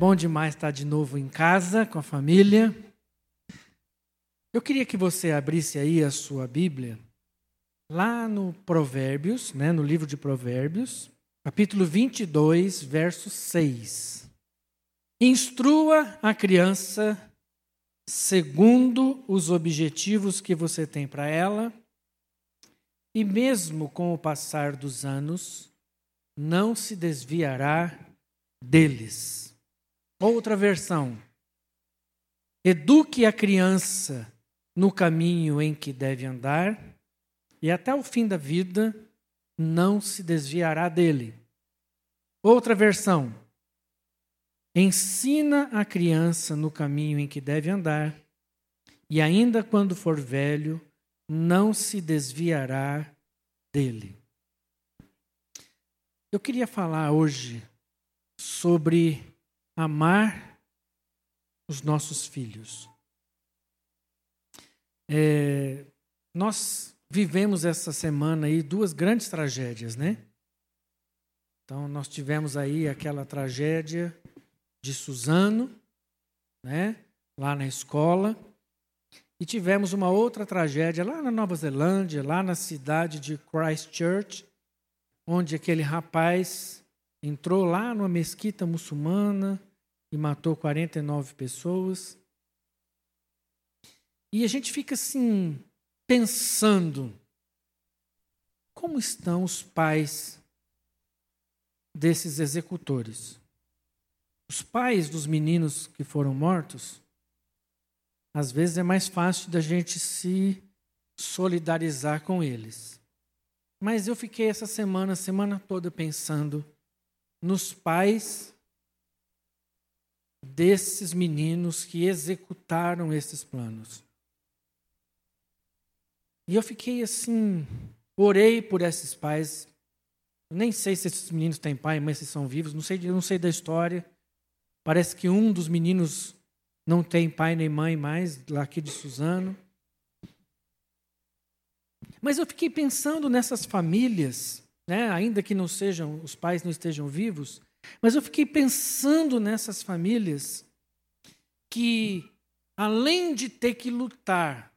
bom demais estar de novo em casa com a família. Eu queria que você abrisse aí a sua Bíblia, lá no Provérbios, né, no livro de Provérbios, capítulo 22, verso 6. Instrua a criança segundo os objetivos que você tem para ela, e mesmo com o passar dos anos, não se desviará deles. Outra versão. Eduque a criança no caminho em que deve andar, e até o fim da vida não se desviará dele. Outra versão. Ensina a criança no caminho em que deve andar, e ainda quando for velho, não se desviará dele. Eu queria falar hoje sobre amar os nossos filhos. É, nós vivemos essa semana aí duas grandes tragédias, né? Então nós tivemos aí aquela tragédia de Suzano, né? Lá na escola. E tivemos uma outra tragédia lá na Nova Zelândia, lá na cidade de Christchurch, onde aquele rapaz entrou lá numa mesquita muçulmana, e matou 49 pessoas. E a gente fica assim, pensando: como estão os pais desses executores? Os pais dos meninos que foram mortos, às vezes é mais fácil da gente se solidarizar com eles. Mas eu fiquei essa semana, semana toda pensando nos pais desses meninos que executaram esses planos. E eu fiquei assim, orei por esses pais. nem sei se esses meninos têm pai, mas se são vivos, não sei, não sei da história. Parece que um dos meninos não tem pai nem mãe mais, lá aqui de Suzano. Mas eu fiquei pensando nessas famílias, né, ainda que não sejam, os pais não estejam vivos, mas eu fiquei pensando nessas famílias que, além de ter que lutar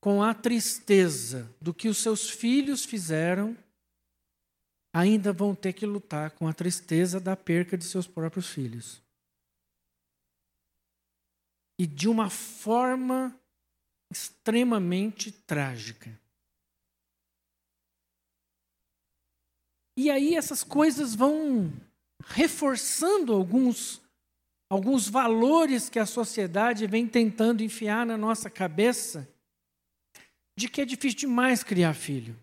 com a tristeza do que os seus filhos fizeram, ainda vão ter que lutar com a tristeza da perca de seus próprios filhos. E de uma forma extremamente trágica. E aí essas coisas vão reforçando alguns, alguns valores que a sociedade vem tentando enfiar na nossa cabeça de que é difícil demais criar filho.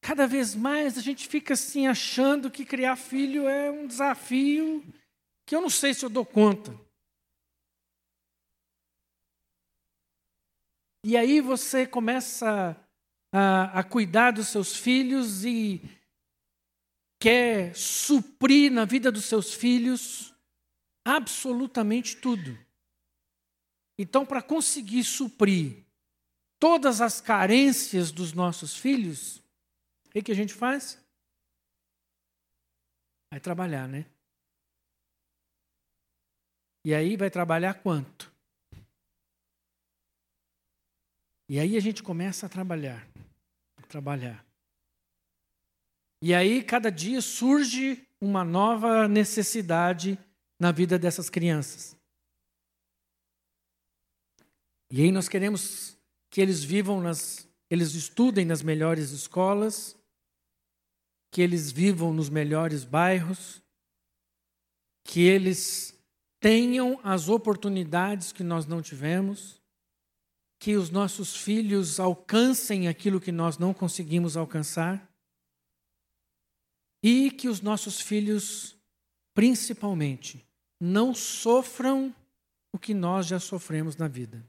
Cada vez mais a gente fica assim achando que criar filho é um desafio que eu não sei se eu dou conta. E aí você começa a, a cuidar dos seus filhos e quer suprir na vida dos seus filhos absolutamente tudo. Então, para conseguir suprir todas as carências dos nossos filhos, o que, que a gente faz? Vai trabalhar, né? E aí vai trabalhar quanto? E aí a gente começa a trabalhar, a trabalhar. E aí, cada dia surge uma nova necessidade na vida dessas crianças. E aí nós queremos que eles vivam nas, eles estudem nas melhores escolas, que eles vivam nos melhores bairros, que eles tenham as oportunidades que nós não tivemos, que os nossos filhos alcancem aquilo que nós não conseguimos alcançar e que os nossos filhos, principalmente, não sofram o que nós já sofremos na vida.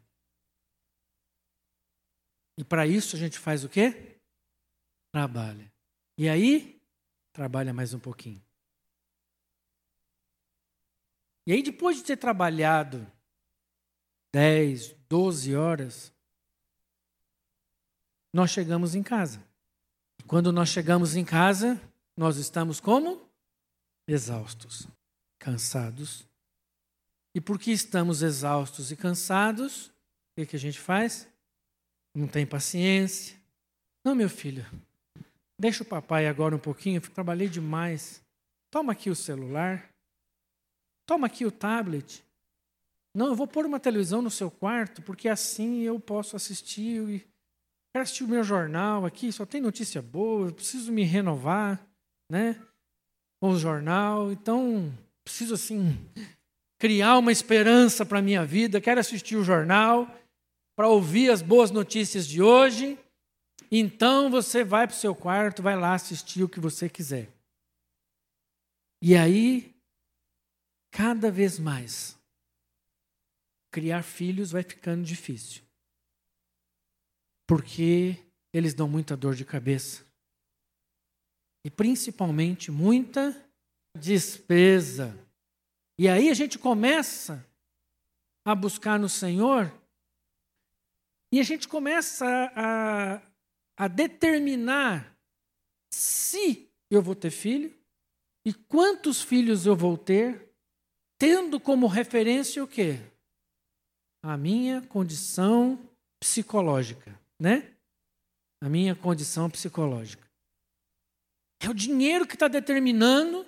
E para isso a gente faz o quê? Trabalha. E aí, trabalha mais um pouquinho. E aí, depois de ter trabalhado 10, 12 horas, nós chegamos em casa. Quando nós chegamos em casa, nós estamos como? exaustos, cansados. E porque estamos exaustos e cansados, o que, que a gente faz? Não tem paciência. Não, meu filho, deixa o papai agora um pouquinho, eu trabalhei demais. Toma aqui o celular. Toma aqui o tablet. Não, eu vou pôr uma televisão no seu quarto, porque assim eu posso assistir e quero assistir o meu jornal aqui, só tem notícia boa, eu preciso me renovar, né? Com o jornal, então preciso assim criar uma esperança para a minha vida, quero assistir o jornal para ouvir as boas notícias de hoje. Então você vai para o seu quarto, vai lá assistir o que você quiser. E aí, cada vez mais, criar filhos vai ficando difícil. Porque eles dão muita dor de cabeça. E principalmente muita despesa. E aí a gente começa a buscar no Senhor e a gente começa a, a determinar se eu vou ter filho e quantos filhos eu vou ter, tendo como referência o quê? A minha condição psicológica, né? A minha condição psicológica. É o dinheiro que está determinando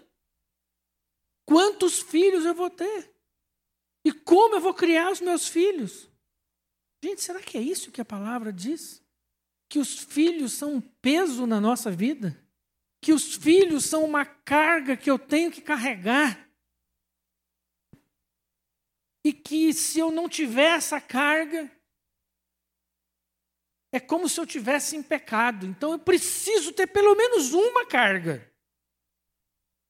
quantos filhos eu vou ter e como eu vou criar os meus filhos. Gente, será que é isso que a palavra diz? Que os filhos são um peso na nossa vida? Que os filhos são uma carga que eu tenho que carregar? E que se eu não tiver essa carga, é como se eu tivesse em pecado. Então eu preciso ter pelo menos uma carga.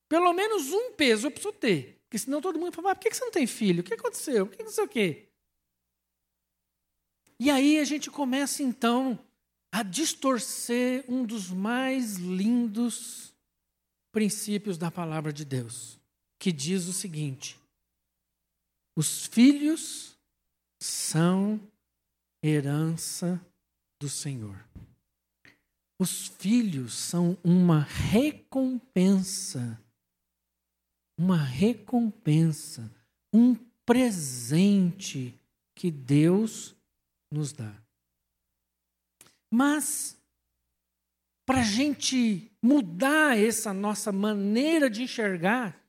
Pelo menos um peso eu preciso ter. Porque senão todo mundo fala, ah, por que você não tem filho? O que aconteceu? Por que não sei o quê? E aí a gente começa então a distorcer um dos mais lindos princípios da palavra de Deus, que diz o seguinte: os filhos são herança do Senhor. Os filhos são uma recompensa, uma recompensa, um presente que Deus nos dá. Mas, para a gente mudar essa nossa maneira de enxergar,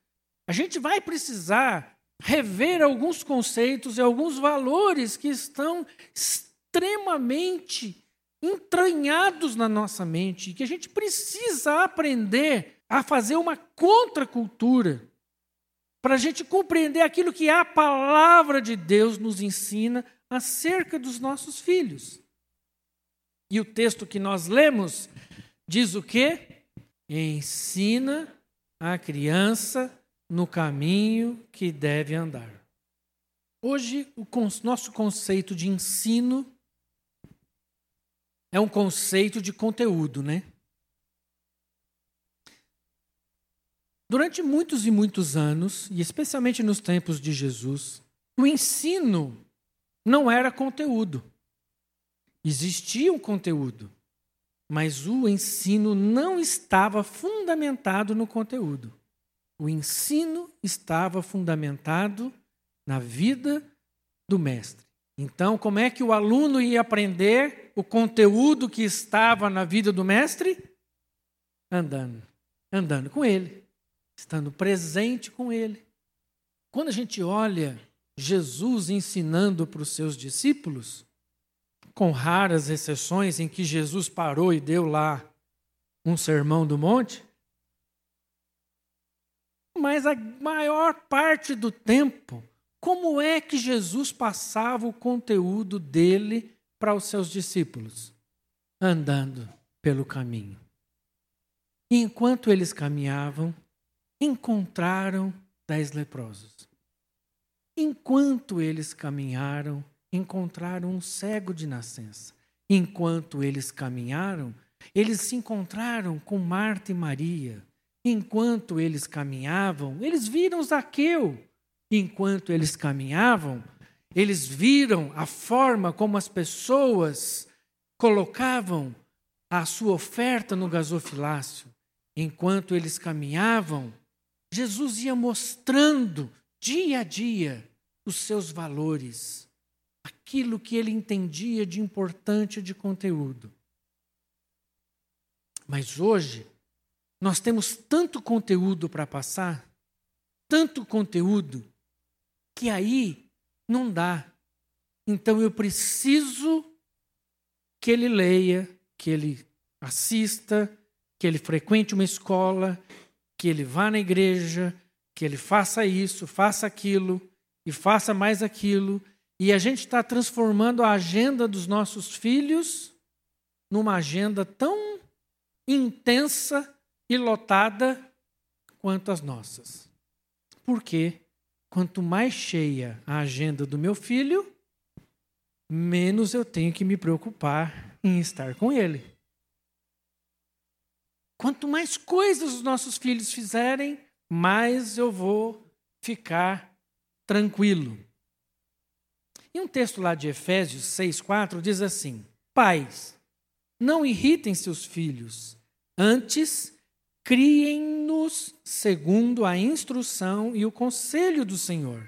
a gente vai precisar rever alguns conceitos e alguns valores que estão extremamente entranhados na nossa mente, que a gente precisa aprender a fazer uma contracultura para a gente compreender aquilo que a palavra de Deus nos ensina acerca dos nossos filhos. E o texto que nós lemos diz o quê? Ensina a criança no caminho que deve andar. Hoje, o nosso conceito de ensino é um conceito de conteúdo, né? Durante muitos e muitos anos, e especialmente nos tempos de Jesus, o ensino não era conteúdo. Existia um conteúdo, mas o ensino não estava fundamentado no conteúdo. O ensino estava fundamentado na vida do mestre. Então, como é que o aluno ia aprender o conteúdo que estava na vida do mestre? Andando, andando com ele, estando presente com ele. Quando a gente olha Jesus ensinando para os seus discípulos, com raras exceções em que Jesus parou e deu lá um sermão do monte, mas a maior parte do tempo, como é que Jesus passava o conteúdo dele para os seus discípulos? Andando pelo caminho. Enquanto eles caminhavam, encontraram dez leprosos. Enquanto eles caminharam, encontraram um cego de nascença. Enquanto eles caminharam, eles se encontraram com Marta e Maria Enquanto eles caminhavam, eles viram Zaqueu. Enquanto eles caminhavam, eles viram a forma como as pessoas colocavam a sua oferta no gasofilácio. Enquanto eles caminhavam, Jesus ia mostrando dia a dia os seus valores, aquilo que ele entendia de importante de conteúdo. Mas hoje, nós temos tanto conteúdo para passar, tanto conteúdo, que aí não dá. Então eu preciso que ele leia, que ele assista, que ele frequente uma escola, que ele vá na igreja, que ele faça isso, faça aquilo e faça mais aquilo. E a gente está transformando a agenda dos nossos filhos numa agenda tão intensa e lotada quanto as nossas. Porque quanto mais cheia a agenda do meu filho, menos eu tenho que me preocupar em estar com ele. Quanto mais coisas os nossos filhos fizerem, mais eu vou ficar tranquilo. E um texto lá de Efésios 6,4 diz assim: Pais, não irritem seus filhos, antes criem-nos segundo a instrução e o conselho do Senhor.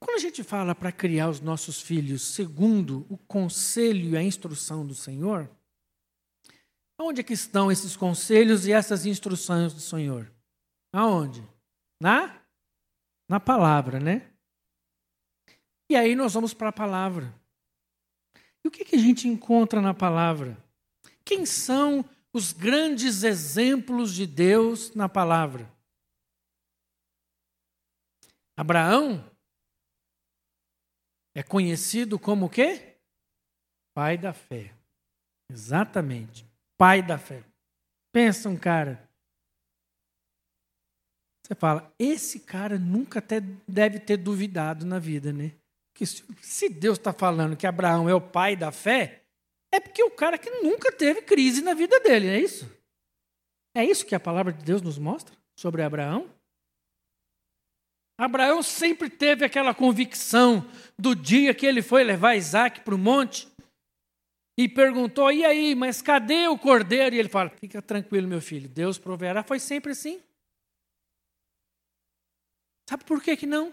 Quando a gente fala para criar os nossos filhos segundo o conselho e a instrução do Senhor, onde é que estão esses conselhos e essas instruções do Senhor? Aonde? Na na palavra, né? E aí nós vamos para a palavra. E o que, que a gente encontra na palavra? Quem são os grandes exemplos de Deus na palavra? Abraão é conhecido como o quê? Pai da fé. Exatamente. Pai da fé. Pensa um cara. Você fala, esse cara nunca até deve ter duvidado na vida, né? Que se Deus está falando que Abraão é o pai da fé, é porque o cara que nunca teve crise na vida dele, é isso? É isso que a palavra de Deus nos mostra sobre Abraão? Abraão sempre teve aquela convicção do dia que ele foi levar Isaac para o monte e perguntou: e aí, mas cadê o cordeiro? E ele fala: fica tranquilo, meu filho, Deus proverá. Foi sempre assim. Sabe por que, que não?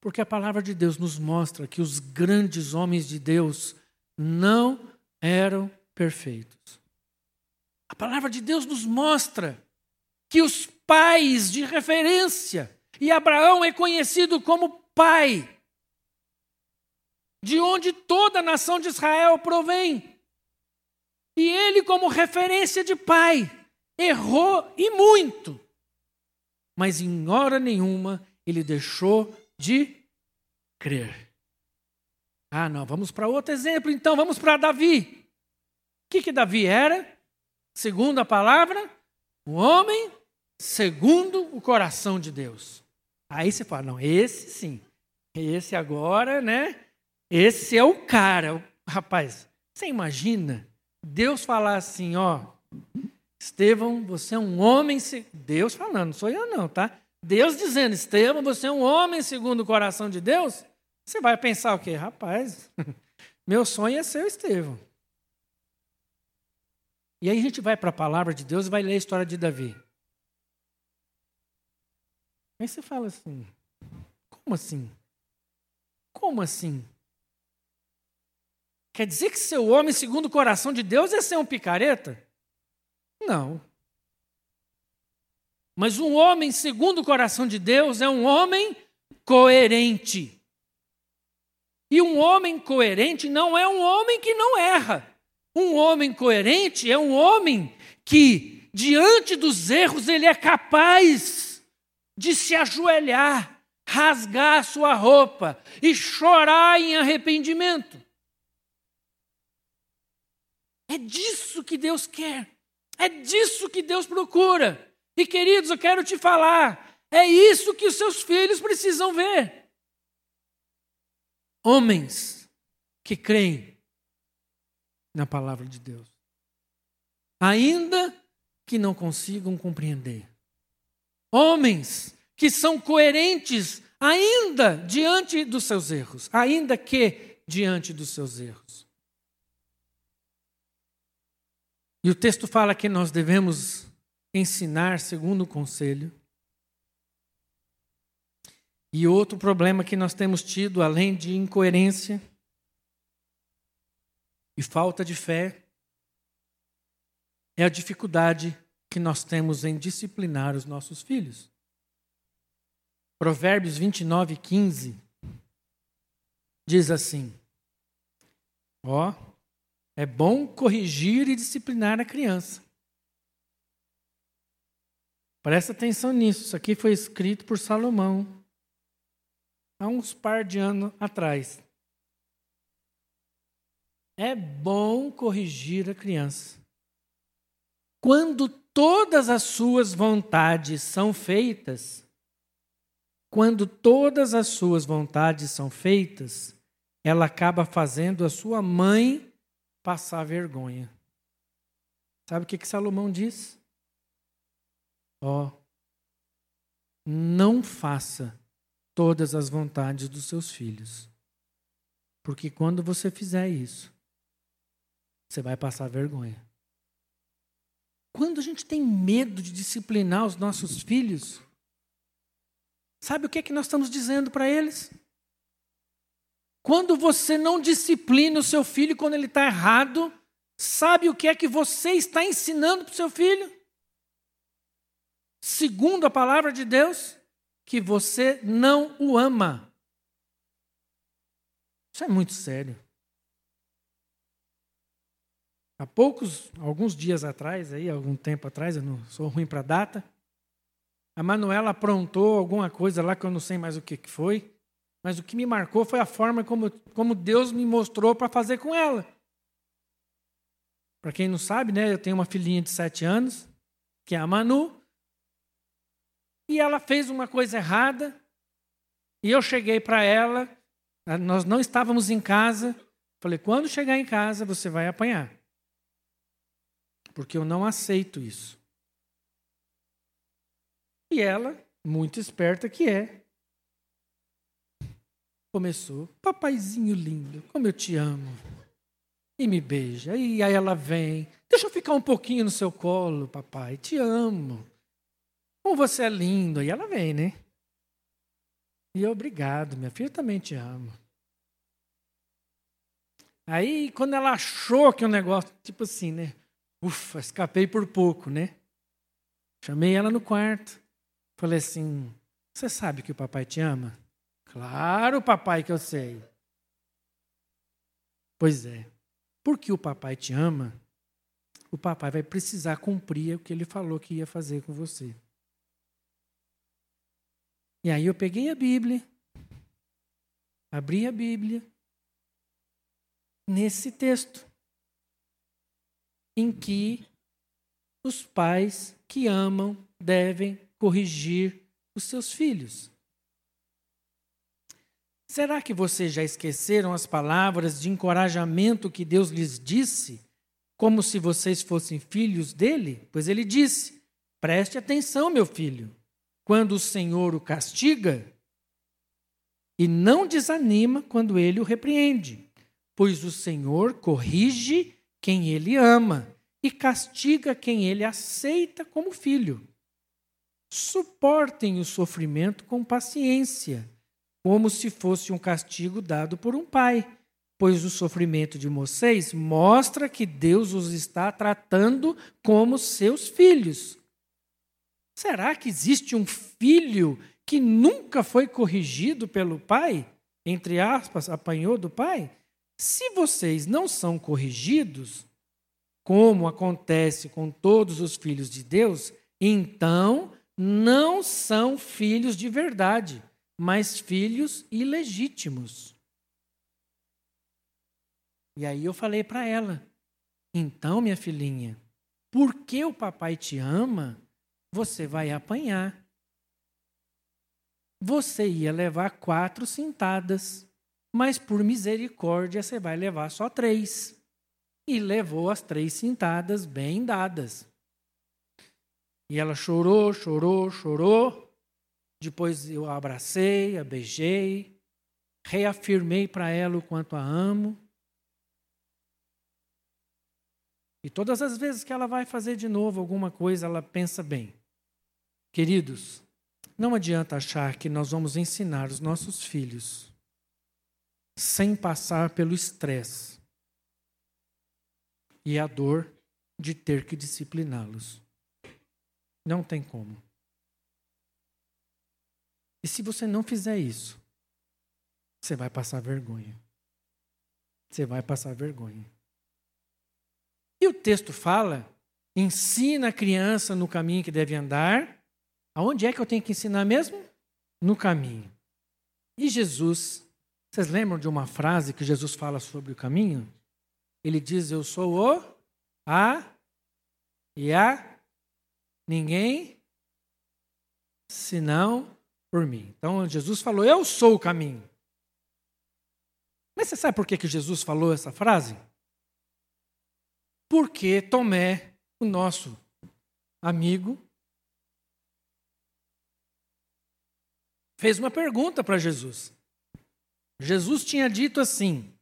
Porque a palavra de Deus nos mostra que os grandes homens de Deus não eram perfeitos. A palavra de Deus nos mostra que os pais de referência, e Abraão é conhecido como pai, de onde toda a nação de Israel provém. E ele, como referência de pai, errou e muito, mas em hora nenhuma ele deixou de crer. Ah, não, vamos para outro exemplo, então, vamos para Davi. O que, que Davi era? Segundo a palavra, um homem segundo o coração de Deus. Aí você fala, não, esse sim, esse agora, né? Esse é o cara. Rapaz, você imagina Deus falar assim, ó, Estevão, você é um homem, Deus falando, não sou eu não, tá? Deus dizendo, Estevão, você é um homem segundo o coração de Deus? Você vai pensar o quê? Rapaz, meu sonho é ser o Estevão. E aí a gente vai para a palavra de Deus e vai ler a história de Davi. Aí você fala assim: como assim? Como assim? Quer dizer que ser o homem segundo o coração de Deus é ser um picareta? Não. Mas um homem segundo o coração de Deus é um homem coerente. E um homem coerente não é um homem que não erra. Um homem coerente é um homem que, diante dos erros, ele é capaz de se ajoelhar, rasgar sua roupa e chorar em arrependimento. É disso que Deus quer. É disso que Deus procura. E queridos, eu quero te falar, é isso que os seus filhos precisam ver homens que creem na palavra de Deus, ainda que não consigam compreender. Homens que são coerentes ainda diante dos seus erros, ainda que diante dos seus erros. E o texto fala que nós devemos ensinar segundo o conselho. E outro problema que nós temos tido, além de incoerência e falta de fé, é a dificuldade que nós temos em disciplinar os nossos filhos. Provérbios 29, 15 diz assim: Ó, é bom corrigir e disciplinar a criança. Presta atenção nisso, isso aqui foi escrito por Salomão há uns par de anos atrás. É bom corrigir a criança. Quando todas as suas vontades são feitas, quando todas as suas vontades são feitas, ela acaba fazendo a sua mãe passar vergonha. Sabe o que, que Salomão diz? Ó, oh, não faça todas as vontades dos seus filhos. Porque quando você fizer isso, você vai passar vergonha. Quando a gente tem medo de disciplinar os nossos filhos, sabe o que é que nós estamos dizendo para eles? Quando você não disciplina o seu filho quando ele está errado, sabe o que é que você está ensinando para o seu filho? Segundo a palavra de Deus, que você não o ama. Isso é muito sério. Há poucos, alguns dias atrás, aí, algum tempo atrás, eu não sou ruim para data, a Manuela aprontou alguma coisa lá que eu não sei mais o que foi, mas o que me marcou foi a forma como, como Deus me mostrou para fazer com ela. Para quem não sabe, né, eu tenho uma filhinha de sete anos, que é a Manu, e ela fez uma coisa errada, e eu cheguei para ela, nós não estávamos em casa, falei: quando chegar em casa, você vai apanhar. Porque eu não aceito isso. E ela, muito esperta que é, começou: Papaizinho lindo, como eu te amo. E me beija. E aí ela vem: Deixa eu ficar um pouquinho no seu colo, papai, te amo. Como você é lindo. E ela vem, né? E obrigado, minha filha, eu também te amo. Aí, quando ela achou que o um negócio, tipo assim, né? Ufa, escapei por pouco, né? Chamei ela no quarto. Falei assim: Você sabe que o papai te ama? Claro, papai, que eu sei. Pois é. Porque o papai te ama, o papai vai precisar cumprir o que ele falou que ia fazer com você. E aí eu peguei a Bíblia, abri a Bíblia, nesse texto, em que os pais que amam devem corrigir os seus filhos. Será que vocês já esqueceram as palavras de encorajamento que Deus lhes disse, como se vocês fossem filhos dele? Pois ele disse: Preste atenção, meu filho quando o Senhor o castiga e não desanima quando ele o repreende, pois o Senhor corrige quem ele ama e castiga quem ele aceita como filho. Suportem o sofrimento com paciência, como se fosse um castigo dado por um pai, pois o sofrimento de vocês mostra que Deus os está tratando como seus filhos. Será que existe um filho que nunca foi corrigido pelo pai? Entre aspas, apanhou do pai? Se vocês não são corrigidos, como acontece com todos os filhos de Deus, então não são filhos de verdade, mas filhos ilegítimos. E aí eu falei para ela: então, minha filhinha, porque o papai te ama, você vai apanhar. Você ia levar quatro cintadas, mas por misericórdia você vai levar só três. E levou as três cintadas bem dadas. E ela chorou, chorou, chorou. Depois eu a abracei, a beijei, reafirmei para ela o quanto a amo. E todas as vezes que ela vai fazer de novo alguma coisa, ela pensa bem. Queridos, não adianta achar que nós vamos ensinar os nossos filhos sem passar pelo estresse e a dor de ter que discipliná-los. Não tem como. E se você não fizer isso, você vai passar vergonha. Você vai passar vergonha. E o texto fala: ensina a criança no caminho que deve andar. Aonde é que eu tenho que ensinar mesmo? No caminho. E Jesus, vocês lembram de uma frase que Jesus fala sobre o caminho? Ele diz: Eu sou o, a e a ninguém senão por mim. Então Jesus falou: Eu sou o caminho. Mas você sabe por que, que Jesus falou essa frase? Porque Tomé, o nosso amigo, fez uma pergunta para Jesus. Jesus tinha dito assim: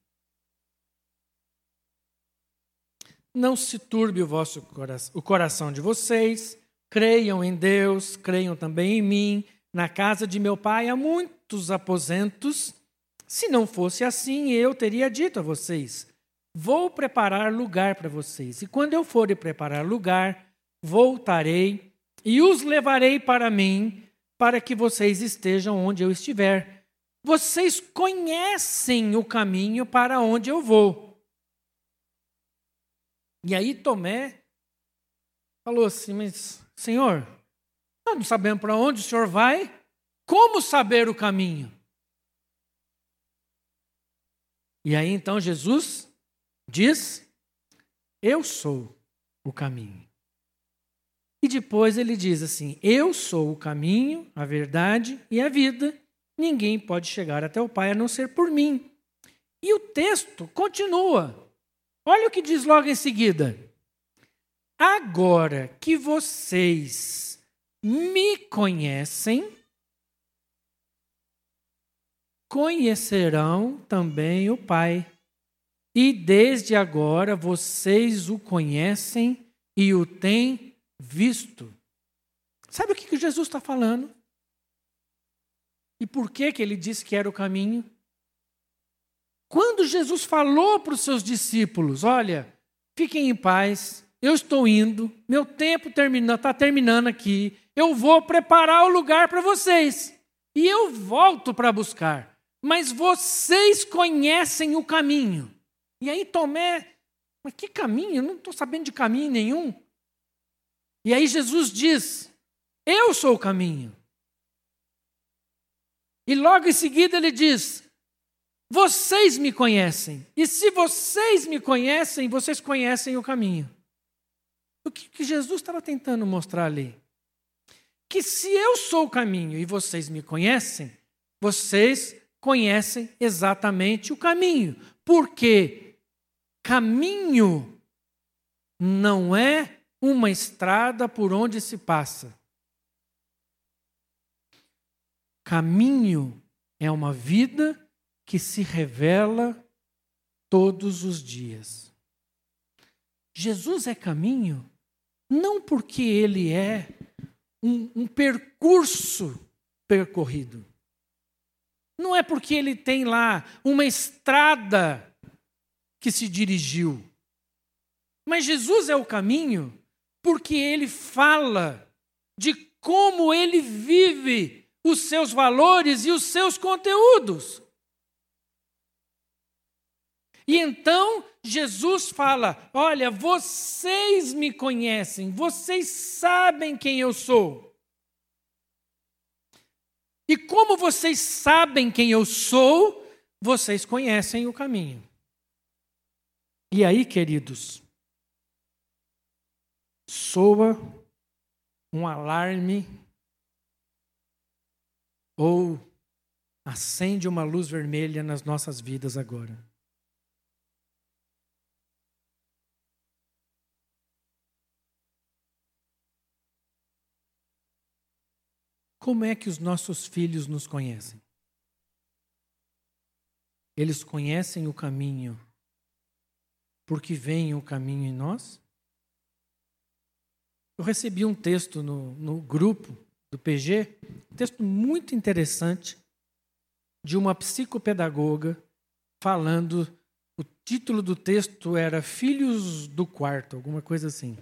Não se turbe o vosso coração, o coração de vocês, creiam em Deus, creiam também em mim. Na casa de meu pai há muitos aposentos. Se não fosse assim, eu teria dito a vocês: Vou preparar lugar para vocês. E quando eu for preparar lugar, voltarei e os levarei para mim, para que vocês estejam onde eu estiver. Vocês conhecem o caminho para onde eu vou. E aí Tomé falou assim: Mas, Senhor, nós não sabemos para onde o Senhor vai, como saber o caminho? E aí então Jesus diz: Eu sou o caminho. E depois ele diz assim: Eu sou o caminho, a verdade e a vida. Ninguém pode chegar até o Pai a não ser por mim. E o texto continua. Olha o que diz logo em seguida. Agora que vocês me conhecem, conhecerão também o Pai. E desde agora vocês o conhecem e o têm visto. Sabe o que, Jesus está falando? E por que, que ele disse que era o caminho? Quando Jesus falou para os seus discípulos: Olha, fiquem em paz, eu estou indo, meu tempo está terminando aqui, eu vou preparar o lugar para vocês e eu volto para buscar. Mas vocês conhecem o caminho. E aí Tomé, mas que caminho? Eu não estou sabendo de caminho nenhum. E aí Jesus diz: Eu sou o caminho. E logo em seguida ele diz: vocês me conhecem. E se vocês me conhecem, vocês conhecem o caminho. O que, que Jesus estava tentando mostrar ali? Que se eu sou o caminho e vocês me conhecem, vocês conhecem exatamente o caminho. Porque caminho não é uma estrada por onde se passa. Caminho é uma vida que se revela todos os dias. Jesus é caminho não porque ele é um, um percurso percorrido. Não é porque ele tem lá uma estrada que se dirigiu. Mas Jesus é o caminho porque ele fala de como ele vive os seus valores e os seus conteúdos. E então Jesus fala: Olha, vocês me conhecem, vocês sabem quem eu sou. E como vocês sabem quem eu sou, vocês conhecem o caminho. E aí, queridos, soa um alarme ou acende uma luz vermelha nas nossas vidas agora. Como é que os nossos filhos nos conhecem? Eles conhecem o caminho porque veem o caminho em nós? Eu recebi um texto no, no grupo do PG, um texto muito interessante, de uma psicopedagoga falando. O título do texto era Filhos do Quarto, alguma coisa assim.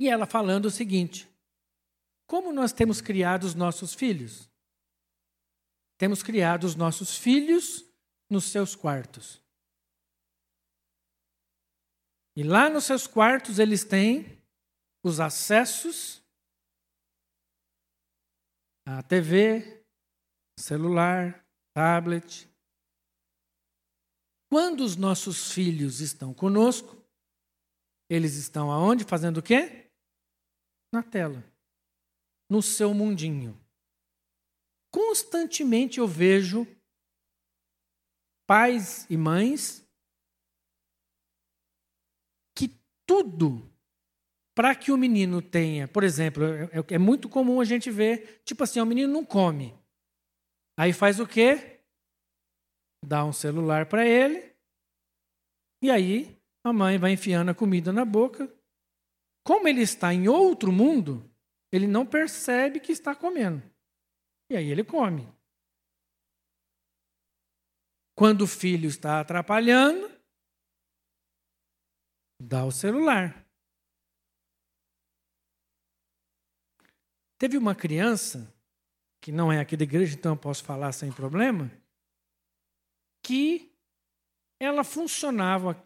E ela falando o seguinte: como nós temos criado os nossos filhos? Temos criado os nossos filhos nos seus quartos. E lá nos seus quartos eles têm os acessos à TV, celular, tablet. Quando os nossos filhos estão conosco, eles estão aonde? Fazendo o quê? Na tela. No seu mundinho. Constantemente eu vejo pais e mães tudo para que o menino tenha, por exemplo, é, é, é, muito comum a gente ver, tipo assim, o menino não come. Aí faz o quê? Dá um celular para ele, e aí a mãe vai enfiando a comida na boca. Como ele está em outro mundo, ele não percebe que está comendo. E aí ele come. Quando o filho está atrapalhando, dá o celular. Teve uma criança, que não é aqui da igreja, então eu posso falar sem problema, que ela funcionava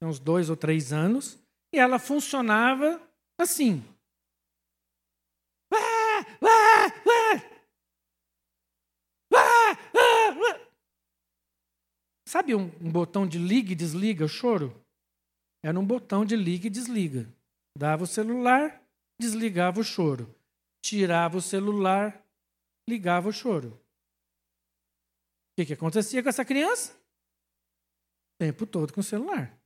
uns dois ou três anos, e ela funcionava assim. Sabe um, um botão de liga e desliga o choro? Era um botão de liga e desliga. Dava o celular, desligava o choro. Tirava o celular, ligava o choro. O que, que acontecia com essa criança? O tempo todo com o celular.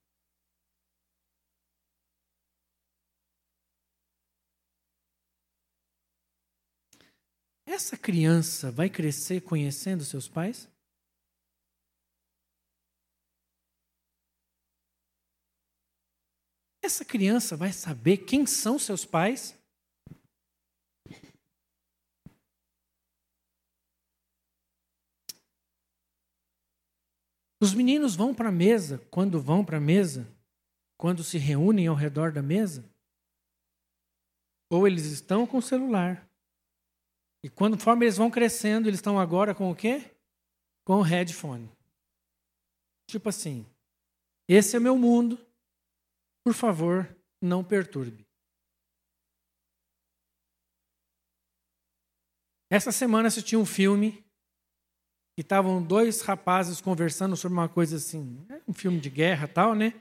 Essa criança vai crescer conhecendo seus pais? Essa criança vai saber quem são seus pais? Os meninos vão para a mesa, quando vão para a mesa, quando se reúnem ao redor da mesa, ou eles estão com o celular. E quando conforme eles vão crescendo, eles estão agora com o quê? Com o headphone. Tipo assim, esse é meu mundo, por favor, não perturbe. Essa semana assisti um filme e estavam dois rapazes conversando sobre uma coisa assim, um filme de guerra tal, né?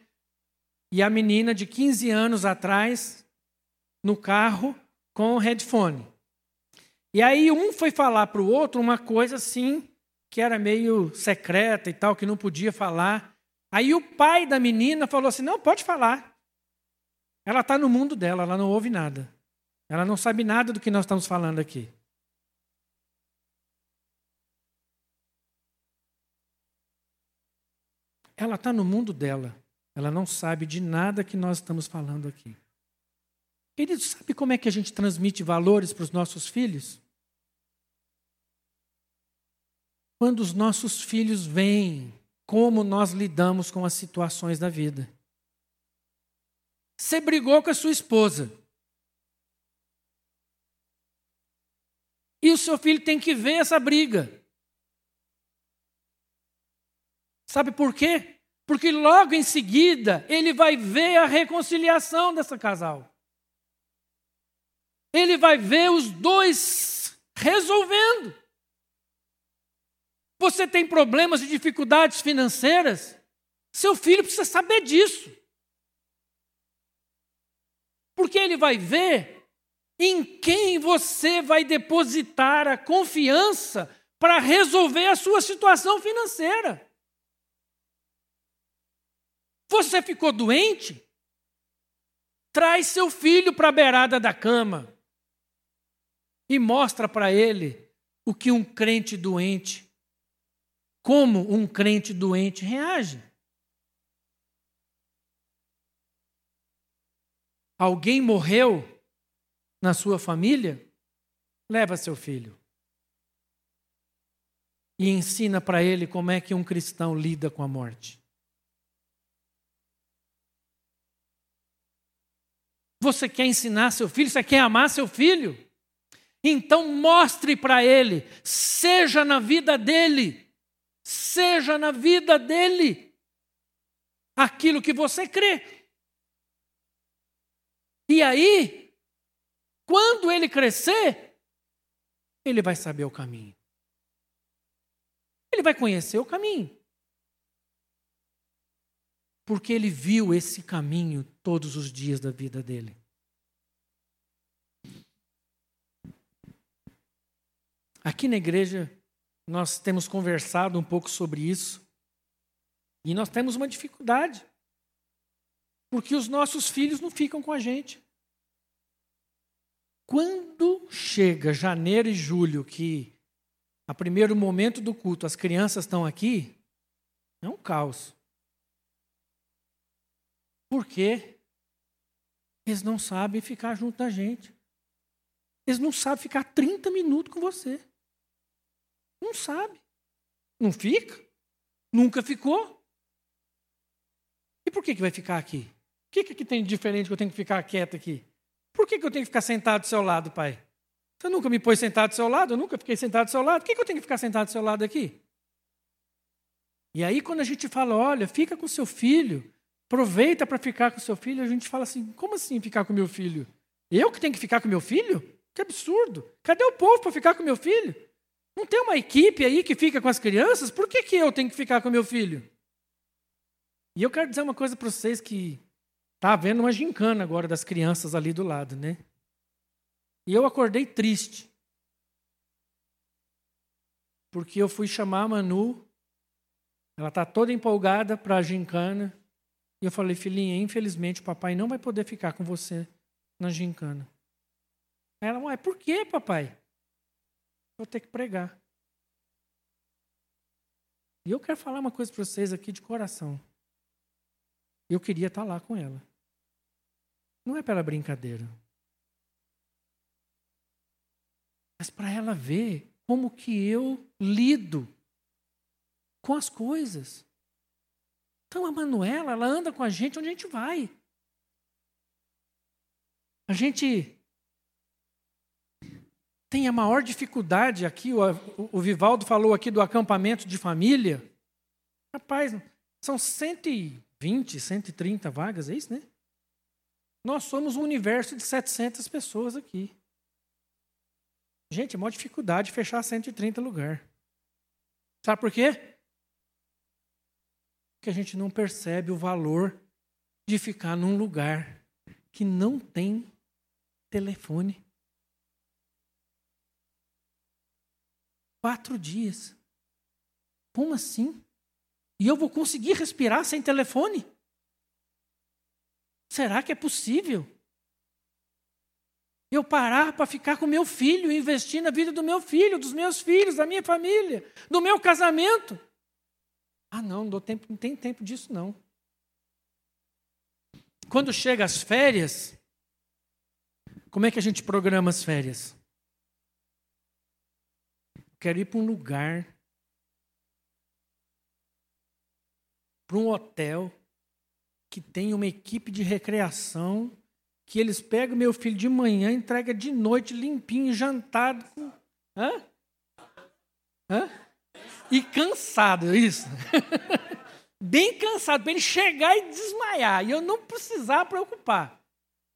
E a menina de 15 anos atrás, no carro, com o headphone. E aí um foi falar para o outro uma coisa assim, que era meio secreta e tal, que não podia falar. Aí o pai da menina falou assim: não, pode falar. Ela está no mundo dela, ela não ouve nada. Ela não sabe nada do que nós estamos falando aqui. Ela está no mundo dela. Ela não sabe de nada que nós estamos falando aqui. Querido, sabe como é que a gente transmite valores para os nossos filhos? Quando os nossos filhos veem como nós lidamos com as situações da vida. Você brigou com a sua esposa. E o seu filho tem que ver essa briga. Sabe por quê? Porque logo em seguida ele vai ver a reconciliação dessa casal. Ele vai ver os dois resolvendo. Você tem problemas e dificuldades financeiras? Seu filho precisa saber disso. Porque ele vai ver em quem você vai depositar a confiança para resolver a sua situação financeira. Você ficou doente? Traz seu filho para a beirada da cama e mostra para ele o que um crente doente, como um crente doente reage. Alguém morreu na sua família, leva seu filho e ensina para ele como é que um cristão lida com a morte. Você quer ensinar seu filho? Você quer amar seu filho? Então mostre para ele, seja na vida dele, seja na vida dele aquilo que você crê. E aí, quando ele crescer, ele vai saber o caminho. Ele vai conhecer o caminho. Porque ele viu esse caminho todos os dias da vida dele. Aqui na igreja, nós temos conversado um pouco sobre isso. E nós temos uma dificuldade. Porque os nossos filhos não ficam com a gente. Quando chega janeiro e julho, que a primeiro momento do culto as crianças estão aqui, é um caos. Por quê? Eles não sabem ficar junto da gente. Eles não sabem ficar 30 minutos com você. Não sabe. Não fica. Nunca ficou. E por que, que vai ficar aqui? O que, que tem de diferente que eu tenho que ficar quieto aqui? Por que, que eu tenho que ficar sentado do seu lado, pai? Você nunca me pôs sentado do seu lado? Eu nunca fiquei sentado do seu lado. Por que, que eu tenho que ficar sentado do seu lado aqui? E aí, quando a gente fala, olha, fica com seu filho, aproveita para ficar com seu filho, a gente fala assim: como assim ficar com meu filho? Eu que tenho que ficar com meu filho? Que absurdo! Cadê o povo para ficar com meu filho? Não tem uma equipe aí que fica com as crianças? Por que, que eu tenho que ficar com meu filho? E eu quero dizer uma coisa para vocês que está havendo uma gincana agora das crianças ali do lado, né? E eu acordei triste. Porque eu fui chamar a Manu, ela está toda empolgada para a gincana. E eu falei, filhinha, infelizmente o papai não vai poder ficar com você na gincana. Ela, ué, por quê, papai? Vou ter que pregar. E eu quero falar uma coisa para vocês aqui de coração. Eu queria estar lá com ela. Não é pela brincadeira. mas para ela ver como que eu lido com as coisas. Então a Manuela, ela anda com a gente onde a gente vai. A gente tem a maior dificuldade aqui, o, o Vivaldo falou aqui do acampamento de família. Rapaz, são 120, 130 vagas, é isso, né? Nós somos um universo de 700 pessoas aqui. Gente, é uma dificuldade fechar 130 lugar. Sabe por quê? Porque a gente não percebe o valor de ficar num lugar que não tem telefone. Quatro dias. Como assim? E eu vou conseguir respirar sem telefone? Será que é possível? eu parar para ficar com meu filho, investir na vida do meu filho, dos meus filhos, da minha família, do meu casamento. Ah, não, não, tempo, não tem tempo disso, não. Quando chega as férias, como é que a gente programa as férias? Quero ir para um lugar, para um hotel que tem uma equipe de recreação que eles pegam meu filho de manhã, entrega de noite limpinho, jantado. Hã? Hã? E cansado, isso. Bem cansado, para ele chegar e desmaiar. E eu não precisar preocupar.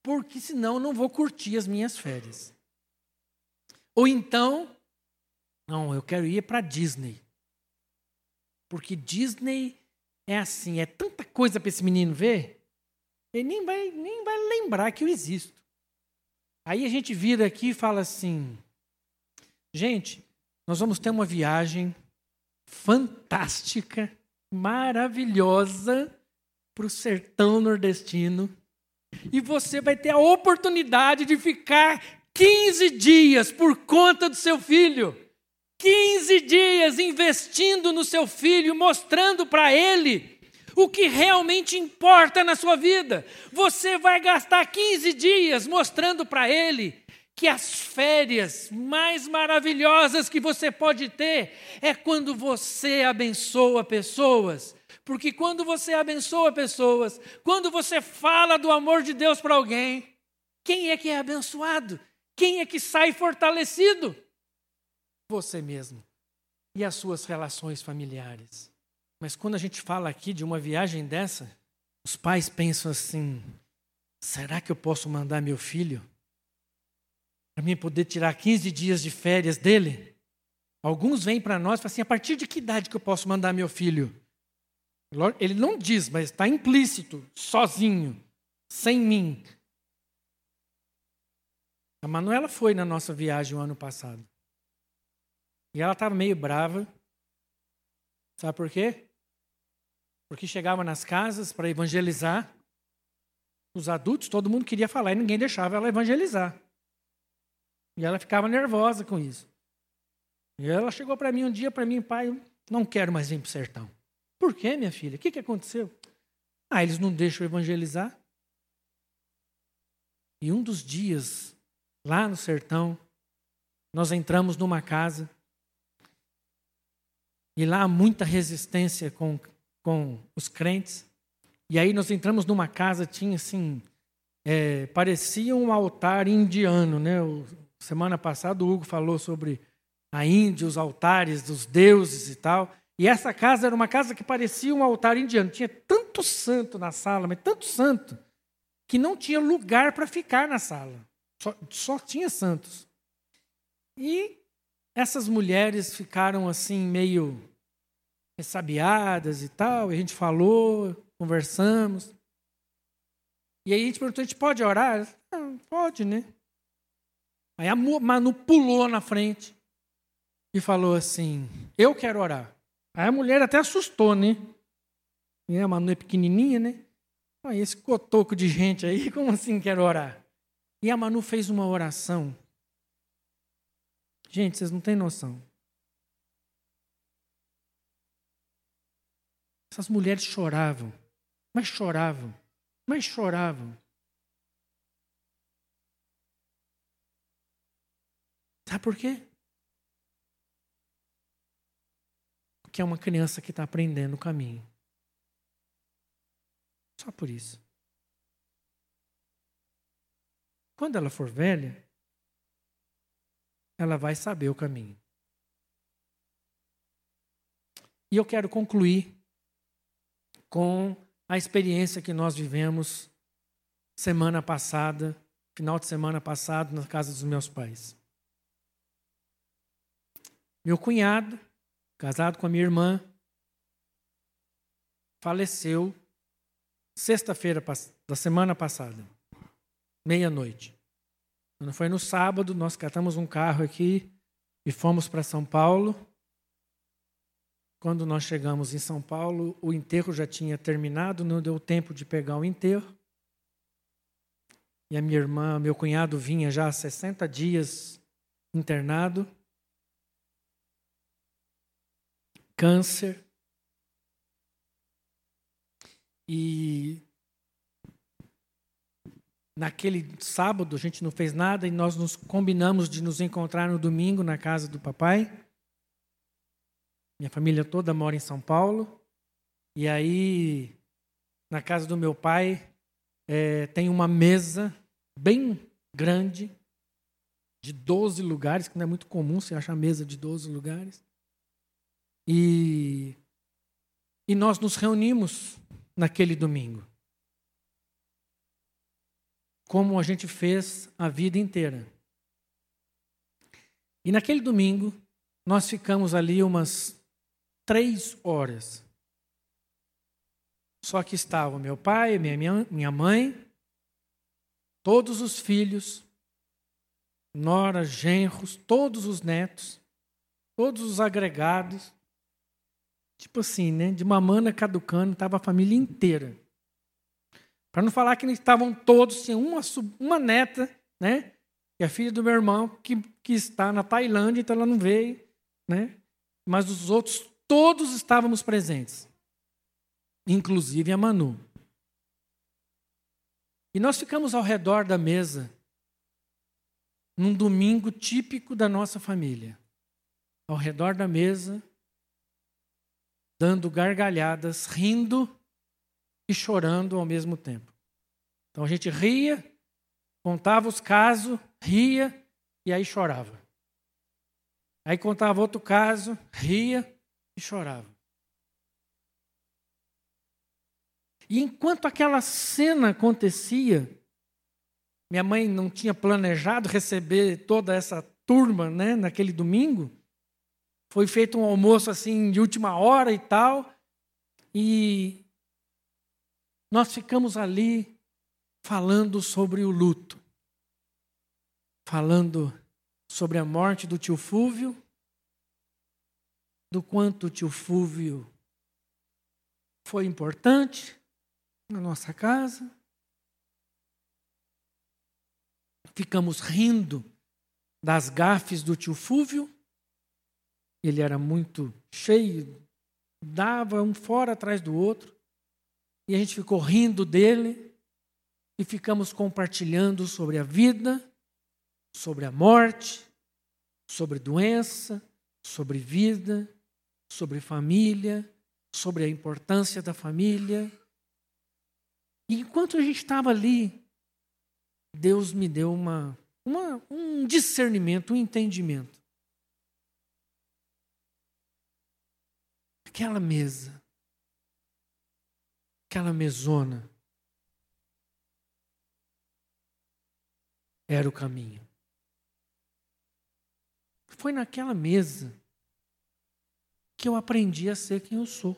Porque senão eu não vou curtir as minhas férias. Ou então, não, eu quero ir para Disney. Porque Disney é assim, é tanta coisa para esse menino ver. Ele nem vai, nem vai lembrar que eu existo. Aí a gente vira aqui e fala assim: gente, nós vamos ter uma viagem fantástica, maravilhosa para o sertão nordestino. E você vai ter a oportunidade de ficar 15 dias por conta do seu filho. 15 dias investindo no seu filho, mostrando para ele o que realmente importa na sua vida. Você vai gastar 15 dias mostrando para ele que as férias mais maravilhosas que você pode ter é quando você abençoa pessoas. Porque quando você abençoa pessoas, quando você fala do amor de Deus para alguém, quem é que é abençoado? Quem é que sai fortalecido? Você mesmo e as suas relações familiares. Mas quando a gente fala aqui de uma viagem dessa, os pais pensam assim: será que eu posso mandar meu filho para mim poder tirar 15 dias de férias dele? Alguns vêm para nós e falam assim: a partir de que idade que eu posso mandar meu filho? Ele não diz, mas está implícito, sozinho, sem mim. A Manuela foi na nossa viagem o ano passado. E ela estava meio brava. Sabe por quê? Porque chegava nas casas para evangelizar. Os adultos, todo mundo queria falar e ninguém deixava ela evangelizar. E ela ficava nervosa com isso. E ela chegou para mim um dia, para mim, pai, não quero mais vir para o sertão. Por quê, minha filha? O que, que aconteceu? Ah, eles não deixam evangelizar. E um dos dias, lá no sertão, nós entramos numa casa e lá há muita resistência com, com os crentes. E aí nós entramos numa casa, tinha assim, é, parecia um altar indiano, né? O, semana passada o Hugo falou sobre a Índia, os altares dos deuses e tal. E essa casa era uma casa que parecia um altar indiano. Tinha tanto santo na sala, mas tanto santo, que não tinha lugar para ficar na sala. Só, só tinha santos. E essas mulheres ficaram assim meio ressabiadas e tal, e a gente falou, conversamos. E aí a gente perguntou, a gente pode orar? Ah, pode, né? Aí a Manu pulou na frente e falou assim, eu quero orar. Aí a mulher até assustou, né? E a Manu é pequenininha, né? Aí esse cotoco de gente aí, como assim quero orar? E a Manu fez uma oração Gente, vocês não têm noção. Essas mulheres choravam, mas choravam, mas choravam. Sabe por quê? Porque é uma criança que está aprendendo o caminho. Só por isso. Quando ela for velha, ela vai saber o caminho. E eu quero concluir com a experiência que nós vivemos semana passada, final de semana passado, na casa dos meus pais. Meu cunhado, casado com a minha irmã, faleceu sexta-feira da semana passada, meia-noite. Quando foi no sábado, nós catamos um carro aqui e fomos para São Paulo. Quando nós chegamos em São Paulo, o enterro já tinha terminado, não deu tempo de pegar o enterro. E a minha irmã, meu cunhado vinha já há 60 dias internado. Câncer. E Naquele sábado a gente não fez nada e nós nos combinamos de nos encontrar no domingo na casa do papai. Minha família toda mora em São Paulo. E aí, na casa do meu pai, é, tem uma mesa bem grande, de 12 lugares, que não é muito comum você achar mesa de 12 lugares. E, e nós nos reunimos naquele domingo como a gente fez a vida inteira. E naquele domingo, nós ficamos ali umas três horas. Só que estavam meu pai, minha, minha mãe, todos os filhos, noras, genros, todos os netos, todos os agregados. Tipo assim, né? De mamana caducando, estava a família inteira. Para não falar que estavam todos, tinha uma, uma neta, né? É a filha do meu irmão, que, que está na Tailândia, então ela não veio, né? Mas os outros, todos estávamos presentes. inclusive a Manu. E nós ficamos ao redor da mesa num domingo típico da nossa família. Ao redor da mesa, dando gargalhadas, rindo e chorando ao mesmo tempo. Então a gente ria, contava os casos, ria e aí chorava. Aí contava outro caso, ria e chorava. E enquanto aquela cena acontecia, minha mãe não tinha planejado receber toda essa turma né, naquele domingo. Foi feito um almoço assim de última hora e tal. E nós ficamos ali falando sobre o luto. Falando sobre a morte do tio Fúvio, do quanto o tio Fúvio foi importante, na nossa casa. Ficamos rindo das gafes do tio Fúvio. Ele era muito cheio, dava um fora atrás do outro. E a gente ficou rindo dele e ficamos compartilhando sobre a vida, sobre a morte, sobre doença, sobre vida, sobre família, sobre a importância da família. E enquanto a gente estava ali, Deus me deu uma, uma, um discernimento, um entendimento. Aquela mesa, aquela mesona, era o caminho. Foi naquela mesa que eu aprendi a ser quem eu sou.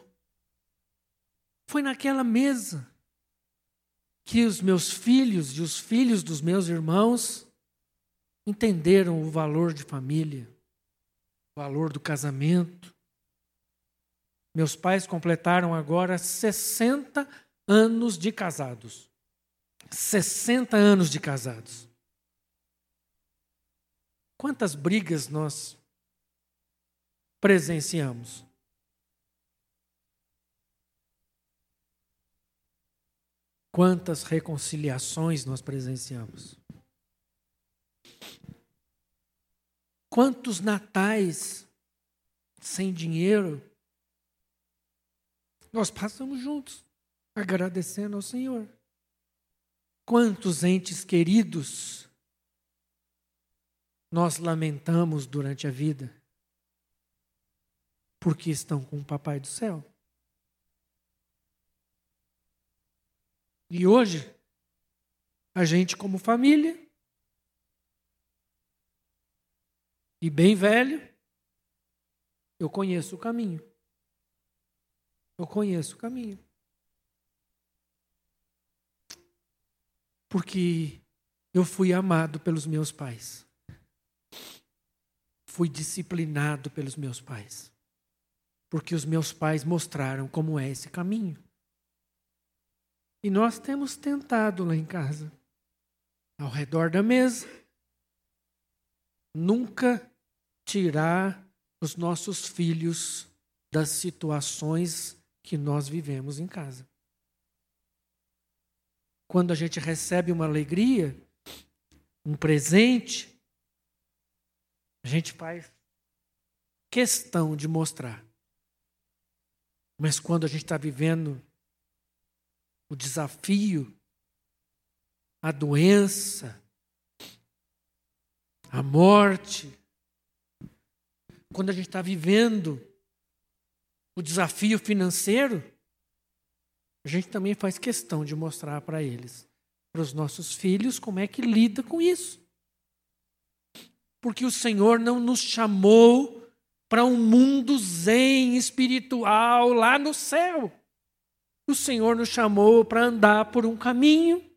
Foi naquela mesa que os meus filhos e os filhos dos meus irmãos entenderam o valor de família, o valor do casamento. Meus pais completaram agora 60 anos de casados. 60 anos de casados. Quantas brigas nós presenciamos? Quantas reconciliações nós presenciamos? Quantos natais sem dinheiro nós passamos juntos, agradecendo ao Senhor? Quantos entes queridos nós lamentamos durante a vida porque estão com o Papai do céu? E hoje, a gente, como família, e bem velho, eu conheço o caminho. Eu conheço o caminho. Porque eu fui amado pelos meus pais. Fui disciplinado pelos meus pais. Porque os meus pais mostraram como é esse caminho. E nós temos tentado lá em casa, ao redor da mesa, nunca tirar os nossos filhos das situações que nós vivemos em casa. Quando a gente recebe uma alegria, um presente, a gente faz questão de mostrar. Mas quando a gente está vivendo o desafio, a doença, a morte. Quando a gente está vivendo o desafio financeiro, a gente também faz questão de mostrar para eles, para os nossos filhos, como é que lida com isso. Porque o Senhor não nos chamou para um mundo zen espiritual lá no céu. O Senhor nos chamou para andar por um caminho.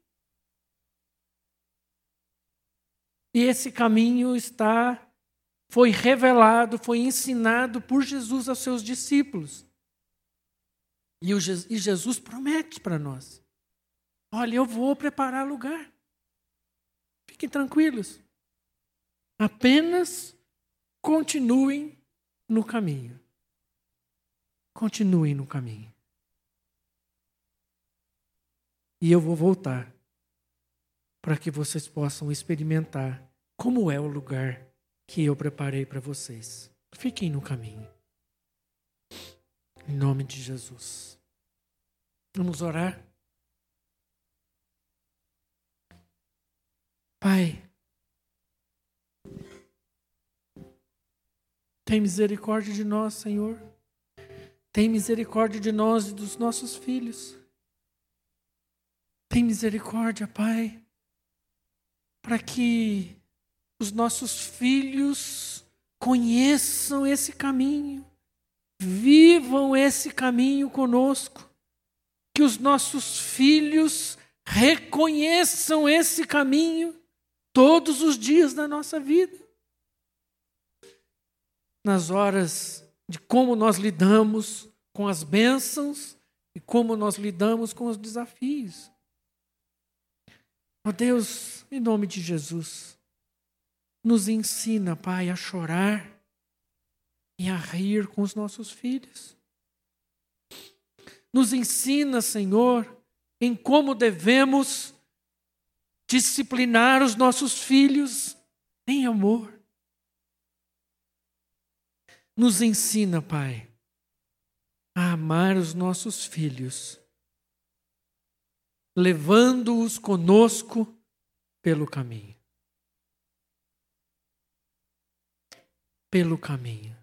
E esse caminho está foi revelado, foi ensinado por Jesus aos seus discípulos. E, o, e Jesus promete para nós: olha, eu vou preparar lugar. Fiquem tranquilos. Apenas continuem no caminho. Continuem no caminho. E eu vou voltar para que vocês possam experimentar como é o lugar que eu preparei para vocês. Fiquem no caminho. Em nome de Jesus. Vamos orar. Pai, tem misericórdia de nós, Senhor. Tem misericórdia de nós e dos nossos filhos. Tem misericórdia, Pai, para que os nossos filhos conheçam esse caminho, vivam esse caminho conosco, que os nossos filhos reconheçam esse caminho todos os dias da nossa vida. Nas horas de como nós lidamos com as bênçãos e como nós lidamos com os desafios. Ó oh Deus, em nome de Jesus, nos ensina, Pai, a chorar e a rir com os nossos filhos. Nos ensina, Senhor, em como devemos disciplinar os nossos filhos em amor. Nos ensina, Pai, a amar os nossos filhos, levando-os conosco pelo caminho. Pelo caminho.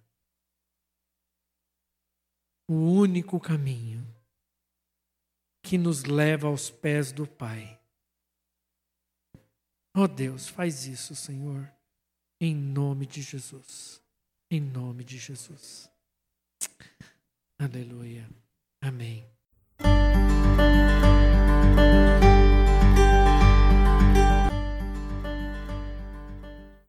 O único caminho que nos leva aos pés do Pai. Ó oh Deus, faz isso, Senhor, em nome de Jesus. Em nome de Jesus. Aleluia. Amém.